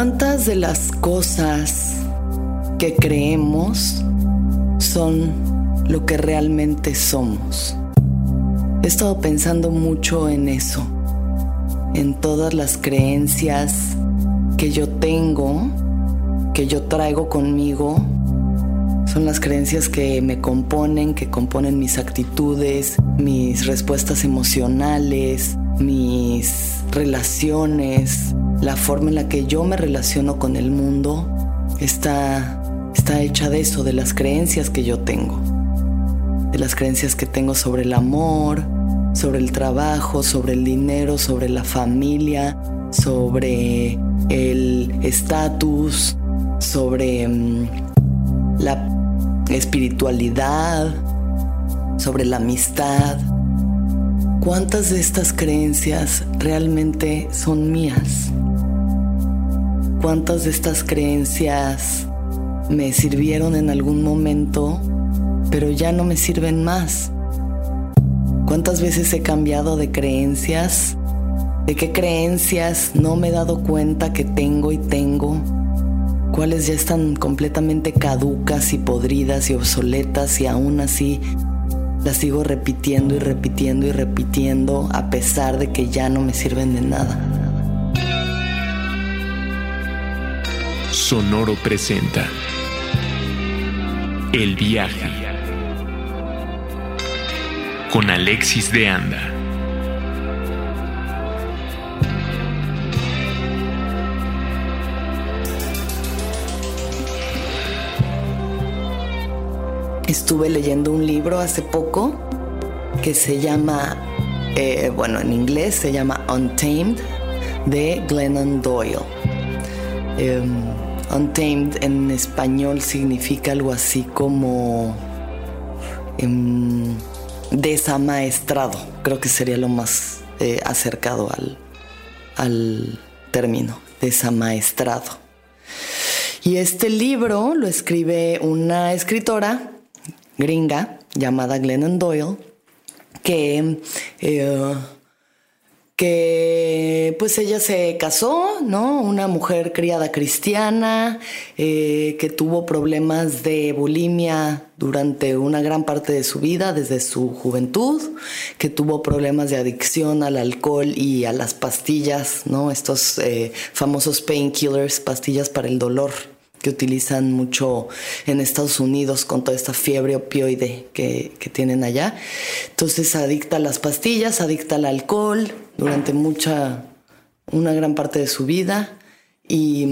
¿Cuántas de las cosas que creemos son lo que realmente somos? He estado pensando mucho en eso, en todas las creencias que yo tengo, que yo traigo conmigo. Son las creencias que me componen, que componen mis actitudes, mis respuestas emocionales, mis relaciones, la forma en la que yo me relaciono con el mundo está, está hecha de eso, de las creencias que yo tengo. De las creencias que tengo sobre el amor, sobre el trabajo, sobre el dinero, sobre la familia, sobre el estatus, sobre mm, la espiritualidad, sobre la amistad. ¿Cuántas de estas creencias realmente son mías? Cuántas de estas creencias me sirvieron en algún momento, pero ya no me sirven más. ¿Cuántas veces he cambiado de creencias? ¿De qué creencias no me he dado cuenta que tengo y tengo? ¿Cuáles ya están completamente caducas y podridas y obsoletas y aún así las sigo repitiendo y repitiendo y repitiendo a pesar de que ya no me sirven de nada? Sonoro presenta El viaje con Alexis de Anda. Estuve leyendo un libro hace poco que se llama, eh, bueno, en inglés se llama Untamed de Glennon Doyle. Em, Untamed en español significa algo así como em, desamaestrado. Creo que sería lo más eh, acercado al, al término, desamaestrado. Y este libro lo escribe una escritora gringa llamada Glennon Doyle, que eh, que pues ella se casó, ¿no? Una mujer criada cristiana, eh, que tuvo problemas de bulimia durante una gran parte de su vida, desde su juventud, que tuvo problemas de adicción al alcohol y a las pastillas, ¿no? Estos eh, famosos painkillers, pastillas para el dolor que utilizan mucho en Estados Unidos con toda esta fiebre opioide que, que tienen allá. Entonces adicta a las pastillas, adicta al alcohol, durante mucha, una gran parte de su vida. Y,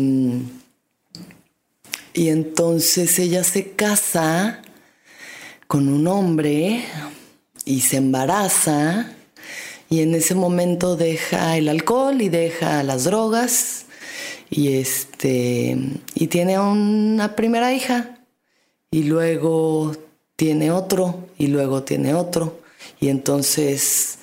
y entonces ella se casa con un hombre y se embaraza y en ese momento deja el alcohol y deja las drogas y este y tiene una primera hija y luego tiene otro y luego tiene otro y entonces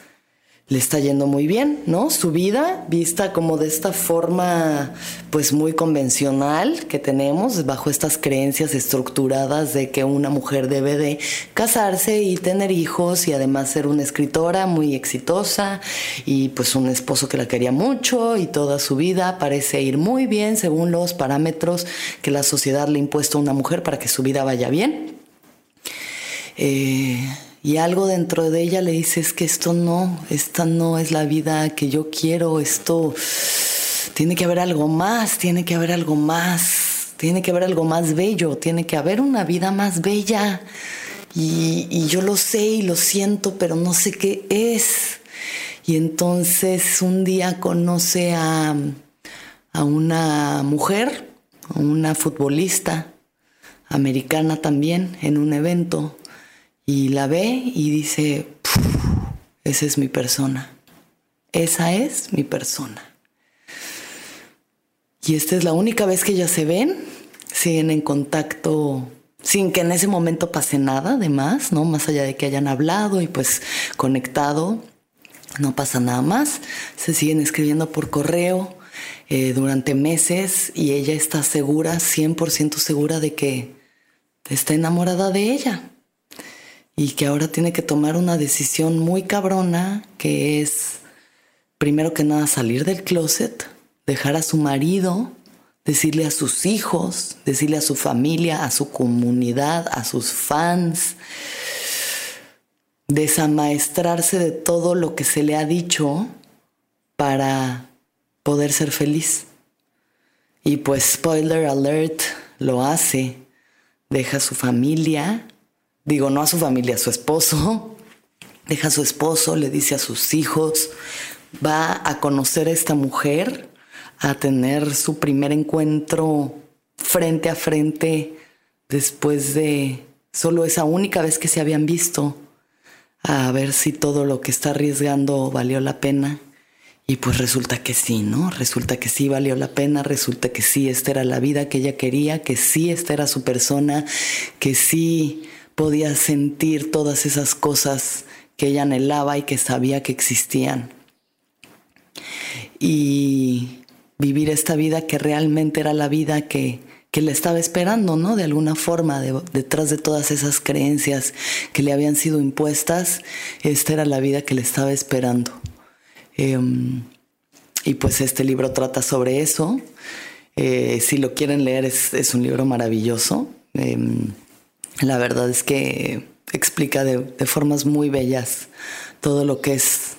le está yendo muy bien, ¿no? Su vida vista como de esta forma pues muy convencional que tenemos bajo estas creencias estructuradas de que una mujer debe de casarse y tener hijos y además ser una escritora muy exitosa y pues un esposo que la quería mucho y toda su vida parece ir muy bien según los parámetros que la sociedad le ha impuesto a una mujer para que su vida vaya bien. Eh, y algo dentro de ella le dice es que esto no, esta no es la vida que yo quiero, esto tiene que haber algo más, tiene que haber algo más, tiene que haber algo más bello, tiene que haber una vida más bella. Y, yo lo sé y lo siento, pero no sé qué es. Y entonces un día conoce a, a una mujer, a una futbolista americana también, en un evento y la ve y dice, esa es mi persona, esa es mi persona. Y esta es la única vez que ellas se ven, siguen en contacto sin que en ese momento pase nada además, ¿no? Más allá de que hayan hablado y pues conectado, no pasa nada más. Se siguen escribiendo por correo eh, durante meses y ella está segura, 100% segura de que está enamorada de ella y que ahora tiene que tomar una decisión muy cabrona que es, primero que nada, salir del closet, dejar a su marido decirle a sus hijos, decirle a su familia, a su comunidad, a sus fans, desamaestrarse de todo lo que se le ha dicho para poder ser feliz. Y pues spoiler alert, lo hace, deja a su familia, digo no a su familia, a su esposo, deja a su esposo, le dice a sus hijos, va a conocer a esta mujer, a tener su primer encuentro frente a frente después de solo esa única vez que se habían visto, a ver si todo lo que está arriesgando valió la pena. Y pues resulta que sí, ¿no? Resulta que sí valió la pena, resulta que sí, esta era la vida que ella quería, que sí, esta era su persona, que sí podía sentir todas esas cosas que ella anhelaba y que sabía que existían. Y vivir esta vida que realmente era la vida que, que le estaba esperando, ¿no? De alguna forma, detrás de todas esas creencias que le habían sido impuestas, esta era la vida que le estaba esperando. Em, y pues este libro trata sobre eso. Eh, si lo quieren leer, es, un libro maravilloso. Em, la verdad es que explica de, formas muy bellas todo lo que es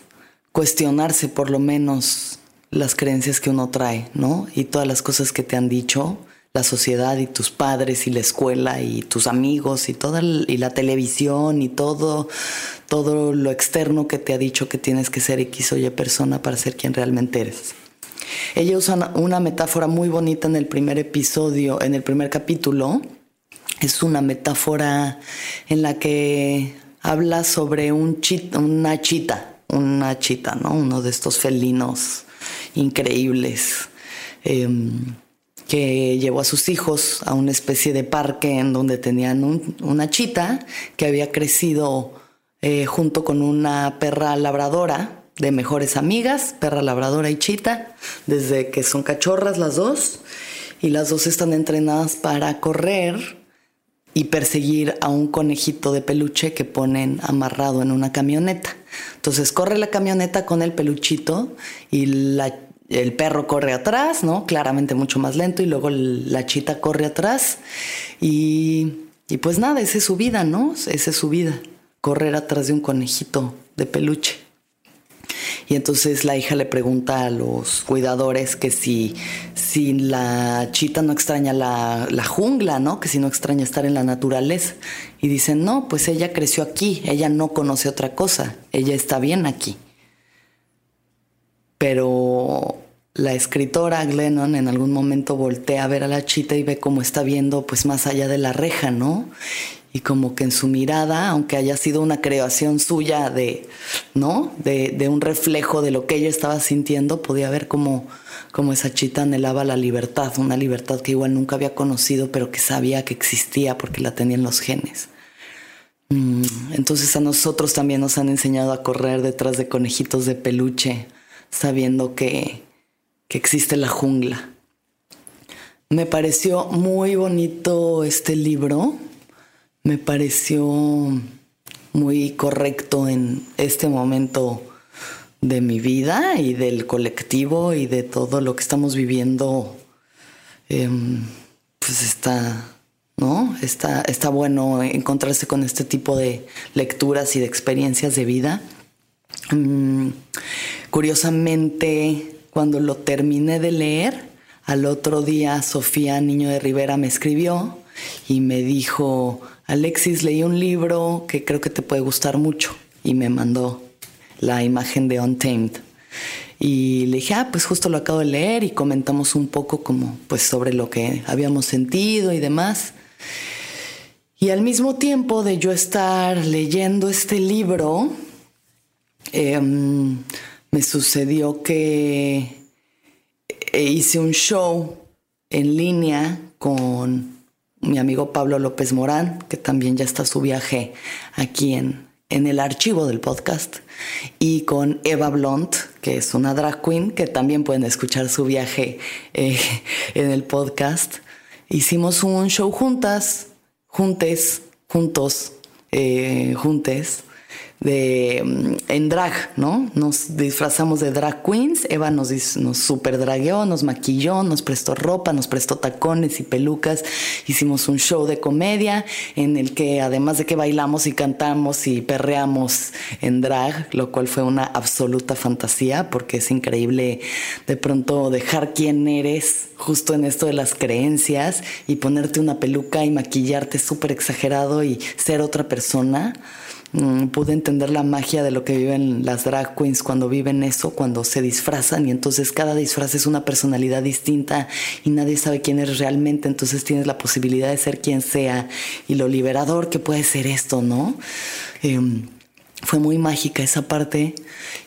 cuestionarse por lo menos las creencias que uno trae, ¿no? Y todas las cosas que te han dicho la sociedad y tus padres y la escuela y tus amigos y toda y la televisión y todo todo lo externo que te ha dicho que tienes que ser X o Y persona para ser quien realmente eres. Ella usa una metáfora muy bonita en el primer episodio, en el primer capítulo. Es una metáfora en la que habla sobre un una chita, una chita, ¿no? Uno de estos felinos increíbles. Em, que llevó a sus hijos a una especie de parque en donde tenían una chita que había crecido eh, junto con una perra labradora de mejores amigas, perra labradora y chita, desde que son cachorras las dos, y las dos están entrenadas para correr y perseguir a un conejito de peluche que ponen amarrado en una camioneta. Entonces corre la camioneta con el peluchito y el perro corre atrás, ¿no? Claramente mucho más lento y luego la chita corre atrás y, y pues nada, esa es su vida, ¿no? Esa es su vida, correr atrás de un conejito de peluche. Y entonces la hija le pregunta a los cuidadores que si, si la chita no extraña la, la, jungla, ¿no? Que si no extraña estar en la naturaleza. Y dicen, no, pues ella creció aquí, ella no conoce otra cosa, ella está bien aquí. Pero la escritora Glennon en algún momento voltea a ver a la chita y ve cómo está viendo pues más allá de la reja, ¿no? Y como que en su mirada, aunque haya sido una creación suya de, ¿no? De, un reflejo de lo que ella estaba sintiendo, podía ver cómo, cómo esa chita anhelaba la libertad, una libertad que igual nunca había conocido, pero que sabía que existía porque la tenía en los genes. Mm, entonces a nosotros también nos han enseñado a correr detrás de conejitos de peluche, sabiendo que, existe la jungla. Me pareció muy bonito este libro, me pareció muy correcto en este momento de mi vida y del colectivo y de todo lo que estamos viviendo. Em, pues está, ¿no? Está, está bueno encontrarse con este tipo de lecturas y de experiencias de vida. Mm, curiosamente, cuando lo terminé de leer, al otro día Sofía Niño de Rivera me escribió y me dijo, Alexis, leí un libro que creo que te puede gustar mucho y me mandó la imagen de Untamed. Y le dije, ah, pues justo lo acabo de leer y comentamos un poco como pues sobre lo que habíamos sentido y demás. Y al mismo tiempo de yo estar leyendo este libro, Em, me sucedió que hice un show en línea con mi amigo Pablo López Morán, que también ya está su viaje aquí en, en el archivo del podcast, y con Eva Blunt, que es una drag queen, que también pueden escuchar su viaje eh, en el podcast. Hicimos un show juntas, juntes, juntos, eh, juntes, de, mm, en drag, ¿no? Nos disfrazamos de drag queens, Eva nos, nos super dragueó, nos maquilló, nos prestó ropa, nos prestó tacones y pelucas, hicimos un show de comedia en el que además de que bailamos y cantamos y perreamos en drag, lo cual fue una absoluta fantasía porque es increíble de pronto dejar quién eres justo en esto de las creencias y ponerte una peluca y maquillarte súper exagerado y ser otra persona. Mm, pude entender la magia de lo que viven las drag queens cuando viven eso, cuando se disfrazan y entonces cada disfraz es una personalidad distinta y nadie sabe quién es realmente, entonces tienes la posibilidad de ser quien sea y lo liberador que puede ser esto, ¿no? Em, fue muy mágica esa parte.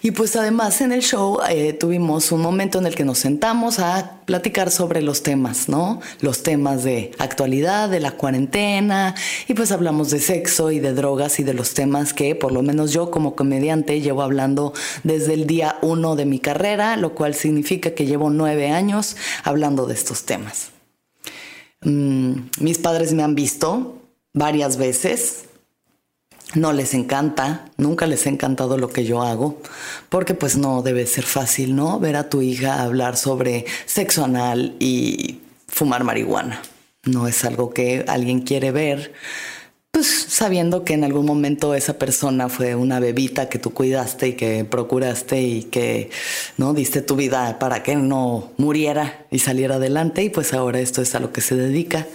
Y pues además en el show eh, tuvimos un momento en el que nos sentamos a platicar sobre los temas, ¿no? Los temas de actualidad, de la cuarentena, y pues hablamos de sexo y de drogas y de los temas que por lo menos yo como comediante llevo hablando desde el día uno de mi carrera, lo cual significa que llevo nueve años hablando de estos temas. Mm, mis padres me han visto varias veces no les encanta, nunca les ha encantado lo que yo hago, porque pues no debe ser fácil, ¿no? Ver a tu hija hablar sobre sexo anal y fumar marihuana. No es algo que alguien quiere ver, pues sabiendo que en algún momento esa persona fue una bebita que tú cuidaste y que procuraste y que no diste tu vida para que no muriera y saliera adelante y pues ahora esto es a lo que se dedica.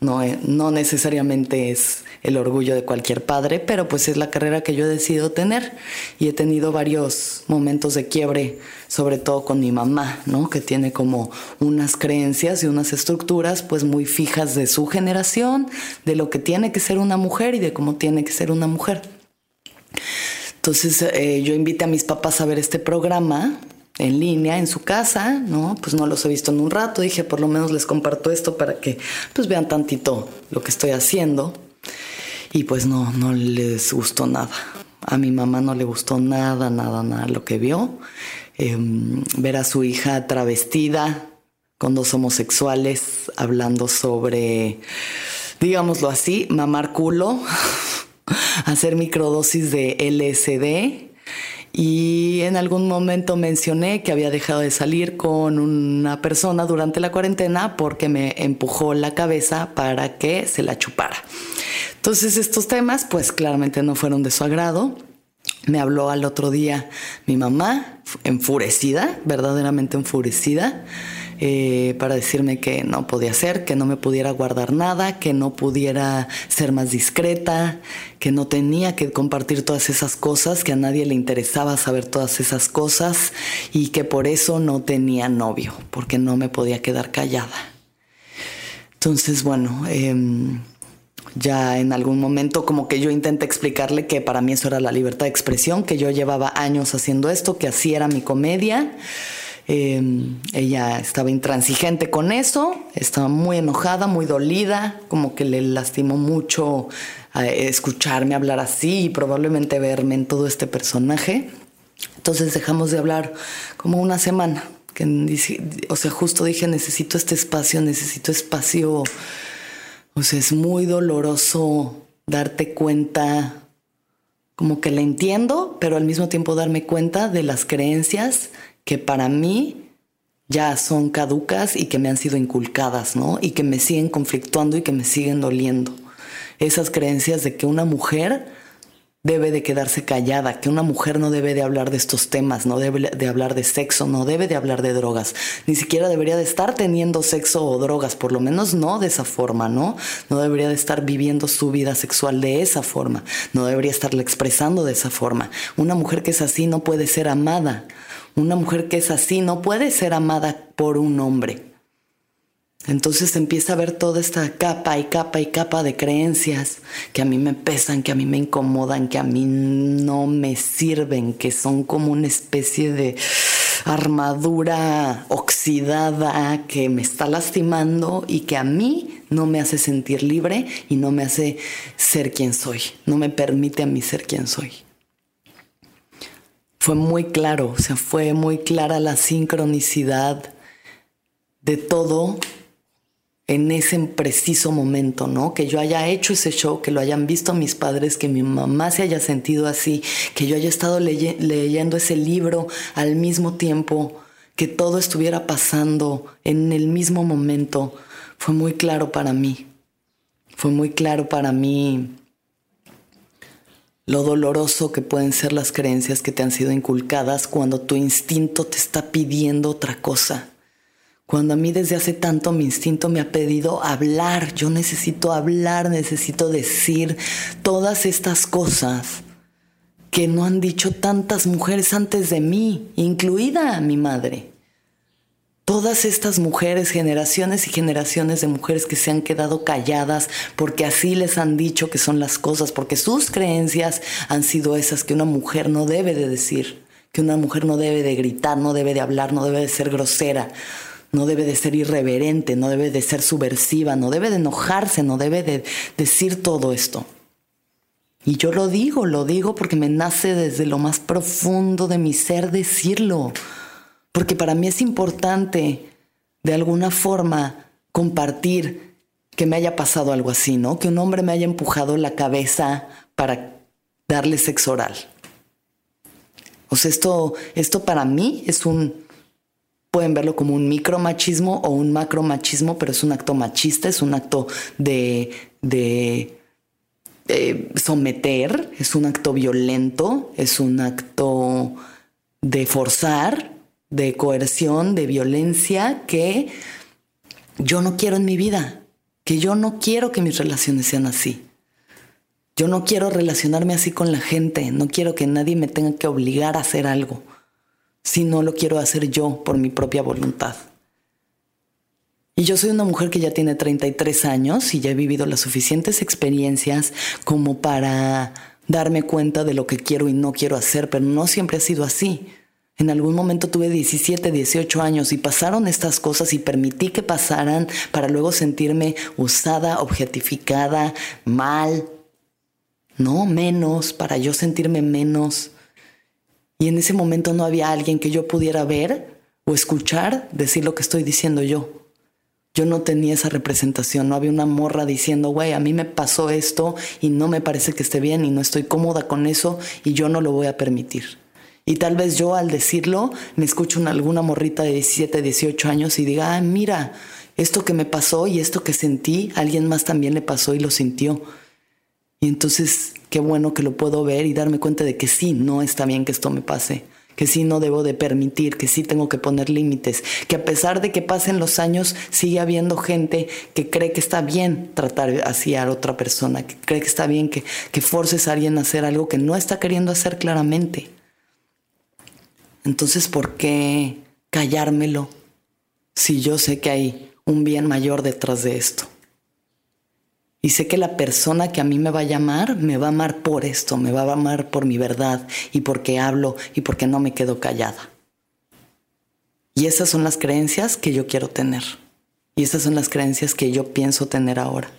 No, eh, no necesariamente es el orgullo de cualquier padre, pero pues es la carrera que yo he decidido tener y he tenido varios momentos de quiebre, sobre todo con mi mamá, ¿no? Que tiene como unas creencias y unas estructuras pues muy fijas de su generación, de lo que tiene que ser una mujer y de cómo tiene que ser una mujer. Entonces eh, yo invité a mis papás a ver este programa en línea en su casa, ¿no? Pues no los he visto en un rato, dije por lo menos les comparto esto para que pues vean tantito lo que estoy haciendo. Y pues no, no les gustó nada. A mi mamá no le gustó nada, nada, nada lo que vio. Em, ver a su hija travestida con dos homosexuales hablando sobre, digámoslo así, mamar culo, hacer microdosis de LSD. Y en algún momento mencioné que había dejado de salir con una persona durante la cuarentena porque me empujó la cabeza para que se la chupara. Entonces estos temas pues claramente no fueron de su agrado. Me habló al otro día mi mamá, enfurecida, verdaderamente enfurecida, eh, para decirme que no podía ser, que no me pudiera guardar nada, que no pudiera ser más discreta, que no tenía que compartir todas esas cosas, que a nadie le interesaba saber todas esas cosas y que por eso no tenía novio, porque no me podía quedar callada. Entonces, bueno, em, ya en algún momento como que yo intenté explicarle que para mí eso era la libertad de expresión, que yo llevaba años haciendo esto, que así era mi comedia. Em, ella estaba intransigente con eso, estaba muy enojada, muy dolida, como que le lastimó mucho eh, escucharme hablar así y probablemente verme en todo este personaje. Entonces dejamos de hablar como una semana. Que, o sea, justo dije, necesito este espacio, necesito espacio o sea, es muy doloroso darte cuenta, como que la entiendo, pero al mismo tiempo darme cuenta de las creencias que para mí ya son caducas y que me han sido inculcadas, ¿no? Y que me siguen conflictuando y que me siguen doliendo. Esas creencias de que una mujer debe de quedarse callada, que una mujer no debe de hablar de estos temas, no debe de hablar de sexo, no debe de hablar de drogas, ni siquiera debería de estar teniendo sexo o drogas, por lo menos no de esa forma, ¿no? No debería de estar viviendo su vida sexual de esa forma, no debería estarla expresando de esa forma. Una mujer que es así no puede ser amada, una mujer que es así no puede ser amada por un hombre. Entonces empieza a ver toda esta capa y capa y capa de creencias que a mí me pesan, que a mí me incomodan, que a mí no me sirven, que son como una especie de armadura oxidada que me está lastimando y que a mí no me hace sentir libre y no me hace ser quien soy, no me permite a mí ser quien soy. Fue muy claro, o sea, fue muy clara la sincronicidad de todo en ese preciso momento, ¿no? Que yo haya hecho ese show, que lo hayan visto mis padres, que mi mamá se haya sentido así, que yo haya estado leyendo ese libro al mismo tiempo, que todo estuviera pasando en el mismo momento, fue muy claro para mí. Fue muy claro para mí lo doloroso que pueden ser las creencias que te han sido inculcadas cuando tu instinto te está pidiendo otra cosa. Cuando a mí desde hace tanto mi instinto me ha pedido hablar, yo necesito hablar, necesito decir todas estas cosas que no han dicho tantas mujeres antes de mí, incluida mi madre. Todas estas mujeres, generaciones y generaciones de mujeres que se han quedado calladas porque así les han dicho que son las cosas, porque sus creencias han sido esas que una mujer no debe de decir, que una mujer no debe de gritar, no debe de hablar, no debe de ser grosera, no debe de ser irreverente, no debe de ser subversiva, no debe de enojarse, no debe de decir todo esto. Y yo lo digo, lo digo porque me nace desde lo más profundo de mi ser decirlo, porque para mí es importante de alguna forma compartir que me haya pasado algo así, ¿no? Que un hombre me haya empujado la cabeza para darle sexo oral. O sea, esto, esto para mí es un, pueden verlo como un micromachismo o un macromachismo, pero es un acto machista, es un acto de, de someter, es un acto violento, es un acto de forzar, de coerción, de violencia que yo no quiero en mi vida, que yo no quiero que mis relaciones sean así. Yo no quiero relacionarme así con la gente, no quiero que nadie me tenga que obligar a hacer algo si no lo quiero hacer yo por mi propia voluntad. Y yo soy una mujer que ya tiene 33 años y ya he vivido las suficientes experiencias como para darme cuenta de lo que quiero y no quiero hacer, pero no siempre ha sido así. En algún momento tuve 17, 18 años y pasaron estas cosas y permití que pasaran para luego sentirme usada, objetificada, mal, no menos, para yo sentirme menos. Y en ese momento no había alguien que yo pudiera ver o escuchar decir lo que estoy diciendo yo. Yo no tenía esa representación, no había una morra diciendo, güey, a mí me pasó esto y no me parece que esté bien y no estoy cómoda con eso y yo no lo voy a permitir. Y tal vez yo al decirlo me escucho una, alguna morrita de 17, 18 años y diga, ah, mira, esto que me pasó y esto que sentí, alguien más también le pasó y lo sintió. Y entonces qué bueno que lo puedo ver y darme cuenta de que sí, no está bien que esto me pase, que sí no debo de permitir, que sí tengo que poner límites, que a pesar de que pasen los años sigue habiendo gente que cree que está bien tratar así a otra persona, que cree que está bien que, que forces a alguien a hacer algo que no está queriendo hacer claramente. Entonces, ¿por qué callármelo si yo sé que hay un bien mayor detrás de esto? Y sé que la persona que a mí me va a llamar, me va a amar por esto, me va a amar por mi verdad y porque hablo y porque no me quedo callada. Y esas son las creencias que yo quiero tener. Y esas son las creencias que yo pienso tener ahora.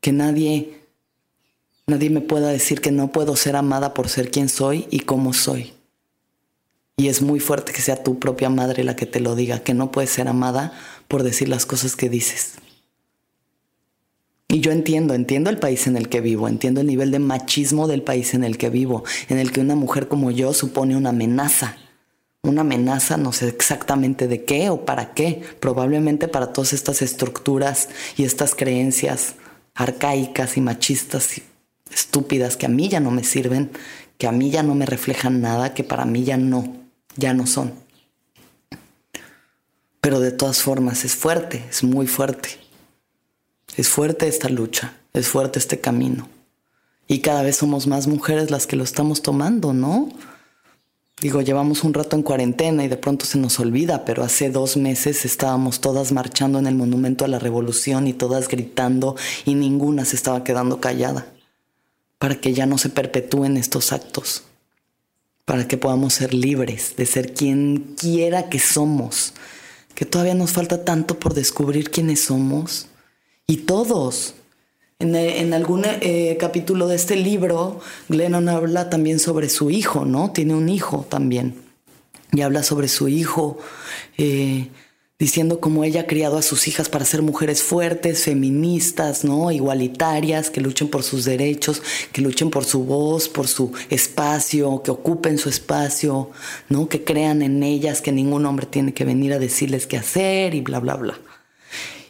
Que nadie, nadie me pueda decir que no puedo ser amada por ser quien soy y cómo soy. Y es muy fuerte que sea tu propia madre la que te lo diga, que no puedes ser amada por decir las cosas que dices. Y yo entiendo, entiendo el país en el que vivo, entiendo el nivel de machismo del país en el que vivo, en el que una mujer como yo supone una amenaza. Una amenaza, no sé exactamente de qué o para qué, probablemente para todas estas estructuras y estas creencias arcaicas y machistas y estúpidas que a mí ya no me sirven, que a mí ya no me reflejan nada, que para mí ya no, ya no son. Pero de todas formas es fuerte, es muy fuerte. Es fuerte esta lucha, es fuerte este camino. Y cada vez somos más mujeres las que lo estamos tomando, ¿no? Digo, llevamos un rato en cuarentena y de pronto se nos olvida, pero hace dos meses estábamos todas marchando en el Monumento a la Revolución y todas gritando y ninguna se estaba quedando callada, para que ya no se perpetúen estos actos, para que podamos ser libres de ser quien quiera que somos, que todavía nos falta tanto por descubrir quiénes somos y todos. En, algún eh, capítulo de este libro, Glennon habla también sobre su hijo, ¿no? Tiene un hijo también. Y habla sobre su hijo, eh, diciendo cómo ella ha criado a sus hijas para ser mujeres fuertes, feministas, ¿no? Igualitarias, que luchen por sus derechos, que luchen por su voz, por su espacio, que ocupen su espacio, ¿no? Que crean en ellas, que ningún hombre tiene que venir a decirles qué hacer y bla, bla, bla.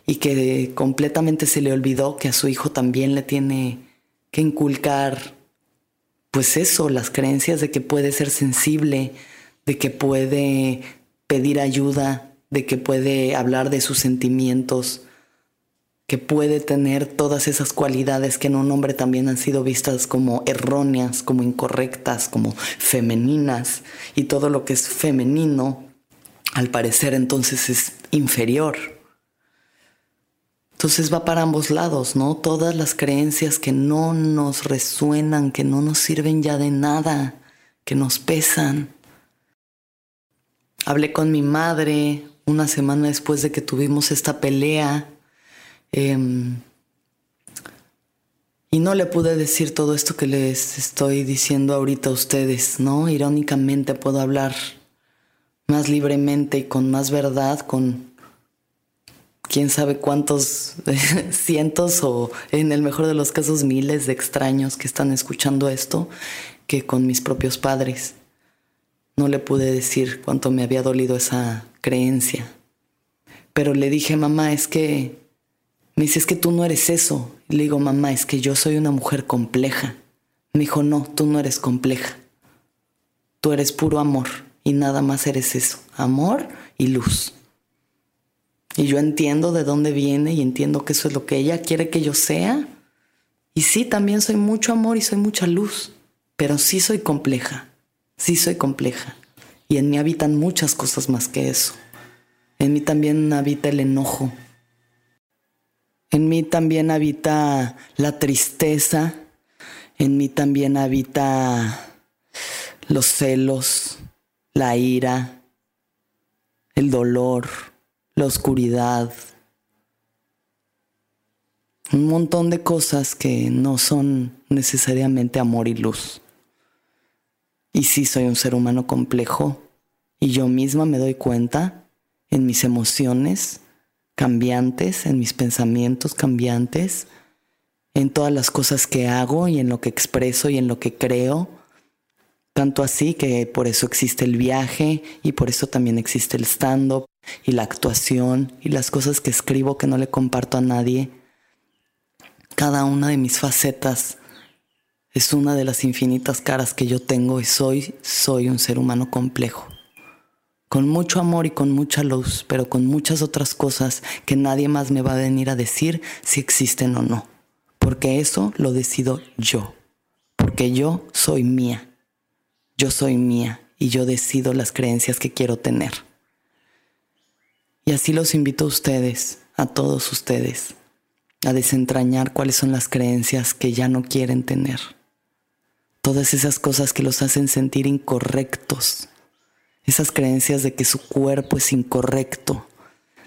Y que completamente se le olvidó que a su hijo también le tiene que inculcar, pues eso, las creencias de que puede ser sensible, de que puede pedir ayuda, de que puede hablar de sus sentimientos, que puede tener todas esas cualidades que en un hombre también han sido vistas como erróneas, como incorrectas, como femeninas, y todo lo que es femenino, al parecer entonces es inferior. Entonces va para ambos lados, ¿no? Todas las creencias que no nos resuenan, que no nos sirven ya de nada, que nos pesan. Hablé con mi madre una semana después de que tuvimos esta pelea. Em, y no le pude decir todo esto que les estoy diciendo ahorita a ustedes, ¿no? Irónicamente puedo hablar más libremente y con más verdad con quién sabe cuántos cientos o en el mejor de los casos miles de extraños que están escuchando esto que con mis propios padres. No le pude decir cuánto me había dolido esa creencia. Pero le dije, mamá, es que, me dice, es que tú no eres eso. le digo, mamá, es que yo soy una mujer compleja. Me dijo, no, tú no eres compleja. Tú eres puro amor y nada más eres eso, amor y luz. Y yo entiendo de dónde viene y entiendo que eso es lo que ella quiere que yo sea. Y sí, también soy mucho amor y soy mucha luz, pero sí soy compleja, sí soy compleja y en mí habitan muchas cosas más que eso. En mí también habita el enojo. En mí también habita la tristeza. En mí también habita los celos, la ira, el dolor, la oscuridad. Un montón de cosas que no son necesariamente amor y luz. Y sí soy un ser humano complejo y yo misma me doy cuenta en mis emociones cambiantes, en mis pensamientos cambiantes, en todas las cosas que hago y en lo que expreso y en lo que creo. Tanto así que por eso existe el viaje y por eso también existe el stand-up y la actuación y las cosas que escribo que no le comparto a nadie. Cada una de mis facetas es una de las infinitas caras que yo tengo y soy, soy un ser humano complejo. Con mucho amor y con mucha luz, pero con muchas otras cosas que nadie más me va a venir a decir si existen o no. Porque eso lo decido yo. Porque yo soy mía. Yo soy mía y yo decido las creencias que quiero tener. Y así los invito a ustedes, a todos ustedes, a desentrañar cuáles son las creencias que ya no quieren tener todas esas cosas que los hacen sentir incorrectos, esas creencias de que su cuerpo es incorrecto,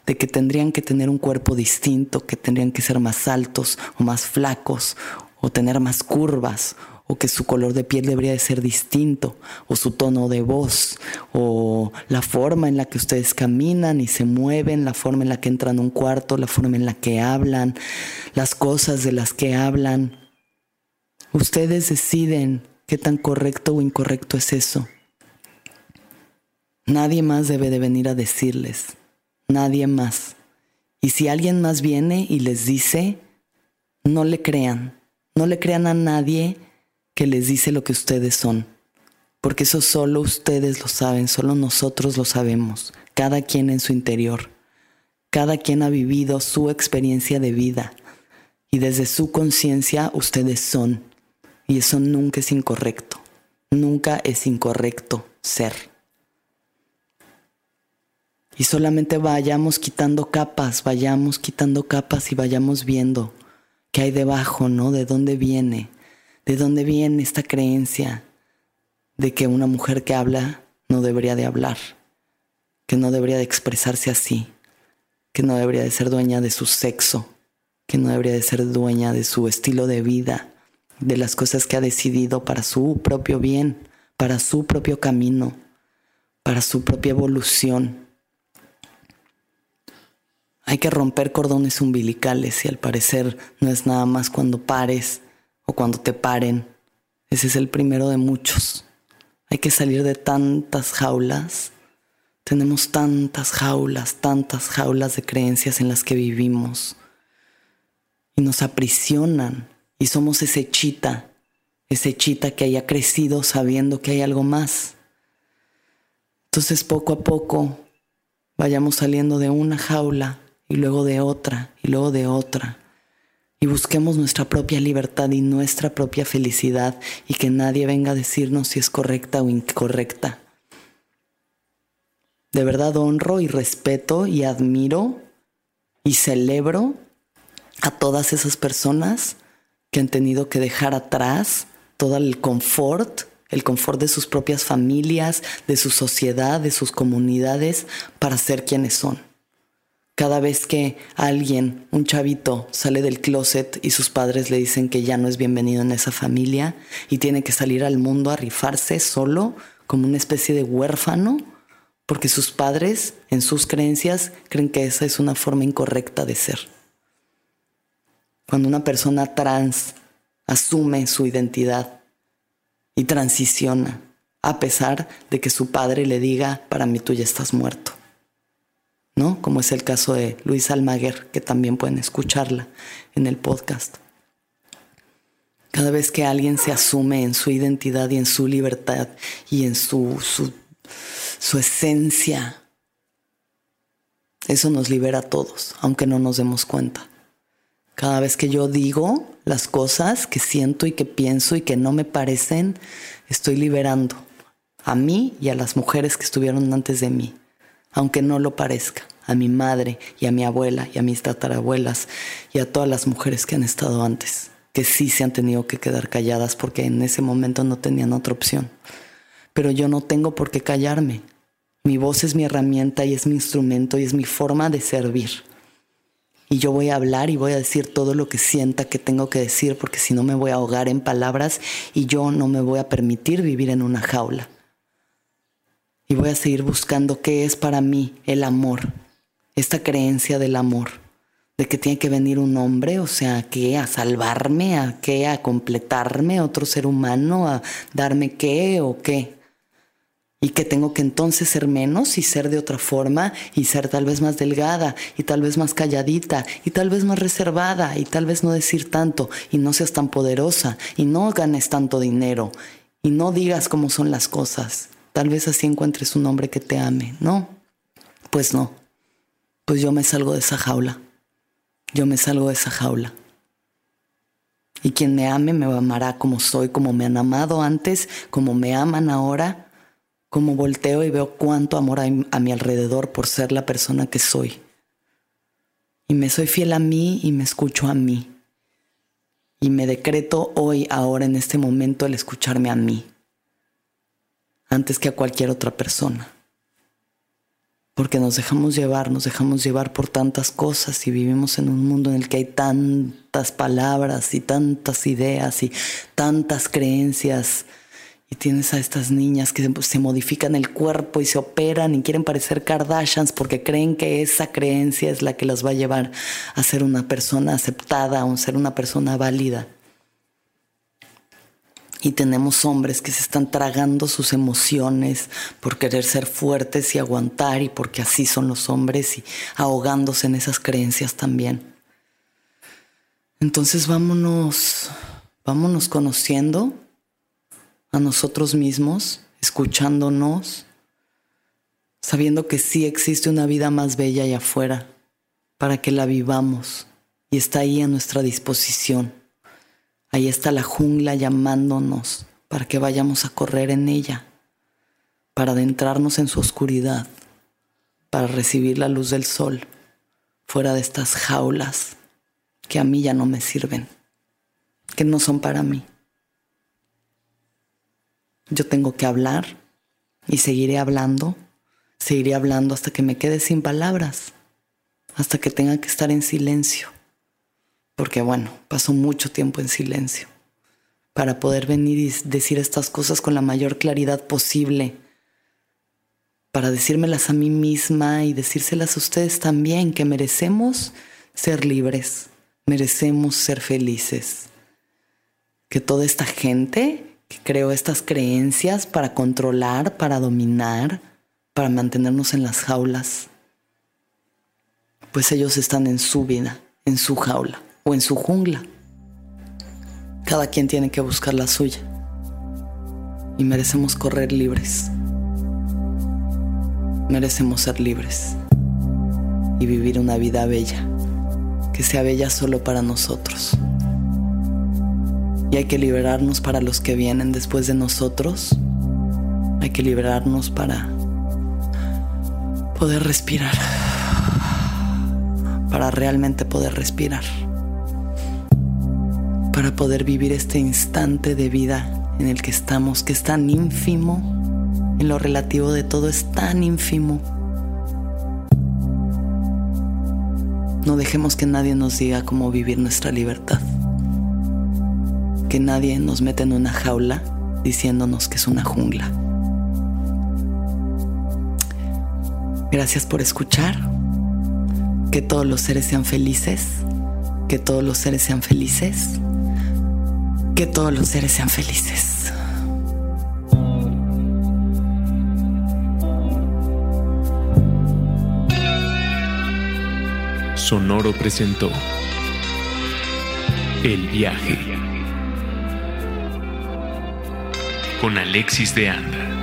de que tendrían que tener un cuerpo distinto, que tendrían que ser más altos o más flacos, o tener más curvas, o que su color de piel debería de ser distinto, o su tono de voz, o la forma en la que ustedes caminan y se mueven, la forma en la que entran a un cuarto, la forma en la que hablan, las cosas de las que hablan, Ustedes deciden qué tan correcto o incorrecto es eso. Nadie más debe de venir a decirles. Nadie más. Y si alguien más viene y les dice, no le crean. No le crean a nadie que les dice lo que ustedes son. Porque eso solo ustedes lo saben, solo nosotros lo sabemos. Cada quien en su interior. Cada quien ha vivido su experiencia de vida. Y desde su conciencia ustedes son. Y eso nunca es incorrecto. Nunca es incorrecto ser. Y solamente vayamos quitando capas, vayamos quitando capas y vayamos viendo qué hay debajo, ¿no? De dónde viene, de dónde viene esta creencia de que una mujer que habla no debería de hablar, que no debería de expresarse así, que no debería de ser dueña de su sexo, que no debería de ser dueña de su estilo de vida, de las cosas que ha decidido para su propio bien, para su propio camino, para su propia evolución. Hay que romper cordones umbilicales y al parecer no es nada más cuando pares o cuando te paren. Ese es el primero de muchos. Hay que salir de tantas jaulas. Tenemos tantas jaulas, tantas jaulas de creencias en las que vivimos. Y nos aprisionan. Y somos ese chita, ese chita que haya crecido sabiendo que hay algo más. Entonces poco a poco vayamos saliendo de una jaula y luego de otra y luego de otra y busquemos nuestra propia libertad y nuestra propia felicidad y que nadie venga a decirnos si es correcta o incorrecta. De verdad honro y respeto y admiro y celebro a todas esas personas que han tenido que dejar atrás todo el confort, el confort de sus propias familias, de su sociedad, de sus comunidades, para ser quienes son. Cada vez que alguien, un chavito, sale del closet y sus padres le dicen que ya no es bienvenido en esa familia y tiene que salir al mundo a rifarse solo como una especie de huérfano, porque sus padres, en sus creencias, creen que esa es una forma incorrecta de ser. Cuando una persona trans asume su identidad y transiciona, a pesar de que su padre le diga, para mí tú ya estás muerto. ¿no? Como es el caso de Luis Almaguer, que también pueden escucharla en el podcast. Cada vez que alguien se asume en su identidad y en su libertad y en su, su, su esencia, eso nos libera a todos, aunque no nos demos cuenta. Cada vez que yo digo las cosas que siento y que pienso y que no me parecen, estoy liberando a mí y a las mujeres que estuvieron antes de mí aunque no lo parezca, a mi madre y a mi abuela y a mis tatarabuelas y a todas las mujeres que han estado antes, que sí se han tenido que quedar calladas porque en ese momento no tenían otra opción. Pero yo no tengo por qué callarme. Mi voz es mi herramienta y es mi instrumento y es mi forma de servir. Y yo voy a hablar y voy a decir todo lo que sienta que tengo que decir porque si no me voy a ahogar en palabras y yo no me voy a permitir vivir en una jaula. Y voy a seguir buscando qué es para mí el amor, esta creencia del amor, de que tiene que venir un hombre, o sea, que a salvarme, a qué, a completarme, otro ser humano, a darme qué o qué. Y que tengo que entonces ser menos y ser de otra forma y ser tal vez más delgada y tal vez más calladita y tal vez más reservada y tal vez no decir tanto y no seas tan poderosa y no ganes tanto dinero y no digas cómo son las cosas Tal vez así encuentres un hombre que te ame. No, pues no. Pues yo me salgo de esa jaula. Yo me salgo de esa jaula. Y quien me ame me amará como soy, como me han amado antes, como me aman ahora, como volteo y veo cuánto amor hay a mi alrededor por ser la persona que soy. Y me soy fiel a mí y me escucho a mí. Y me decreto hoy, ahora, en este momento, el escucharme a mí antes que a cualquier otra persona. Porque nos dejamos llevar, nos dejamos llevar por tantas cosas y vivimos en un mundo en el que hay tantas palabras y tantas ideas y tantas creencias. Y tienes a estas niñas que se modifican el cuerpo y se operan y quieren parecer Kardashians porque creen que esa creencia es la que las va a llevar a ser una persona aceptada, a ser una persona válida. Y tenemos hombres que se están tragando sus emociones por querer ser fuertes y aguantar y porque así son los hombres y ahogándose en esas creencias también. Entonces vámonos, vámonos conociendo a nosotros mismos, escuchándonos, sabiendo que sí existe una vida más bella allá afuera para que la vivamos y está ahí a nuestra disposición. Ahí está la jungla llamándonos para que vayamos a correr en ella, para adentrarnos en su oscuridad, para recibir la luz del sol, fuera de estas jaulas que a mí ya no me sirven, que no son para mí. Yo tengo que hablar y seguiré hablando, seguiré hablando hasta que me quede sin palabras, hasta que tenga que estar en silencio porque bueno, pasó mucho tiempo en silencio para poder venir y decir estas cosas con la mayor claridad posible. para decírmelas a mí misma y decírselas a ustedes también, que merecemos ser libres, merecemos ser felices. Que toda esta gente creó estas creencias para controlar, para dominar, para mantenernos en las jaulas, pues ellos están en su vida, en su jaula o en su jungla. Cada quien tiene que buscar la suya y merecemos correr libres. Merecemos ser libres y vivir una vida bella, que sea bella solo para nosotros. Y hay que liberarnos para los que vienen después de nosotros. Hay que liberarnos para poder respirar. Para realmente poder respirar. Para poder vivir este instante de vida en el que estamos, que es tan ínfimo, en lo relativo de todo es tan ínfimo. No dejemos que nadie nos diga cómo vivir nuestra libertad. Que nadie nos meta en una jaula diciéndonos que es una jungla. Gracias por escuchar. Que todos los seres sean felices. Que todos los seres sean felices. Que todos los seres sean felices. Sonoro presentó El viaje con Alexis de Anda.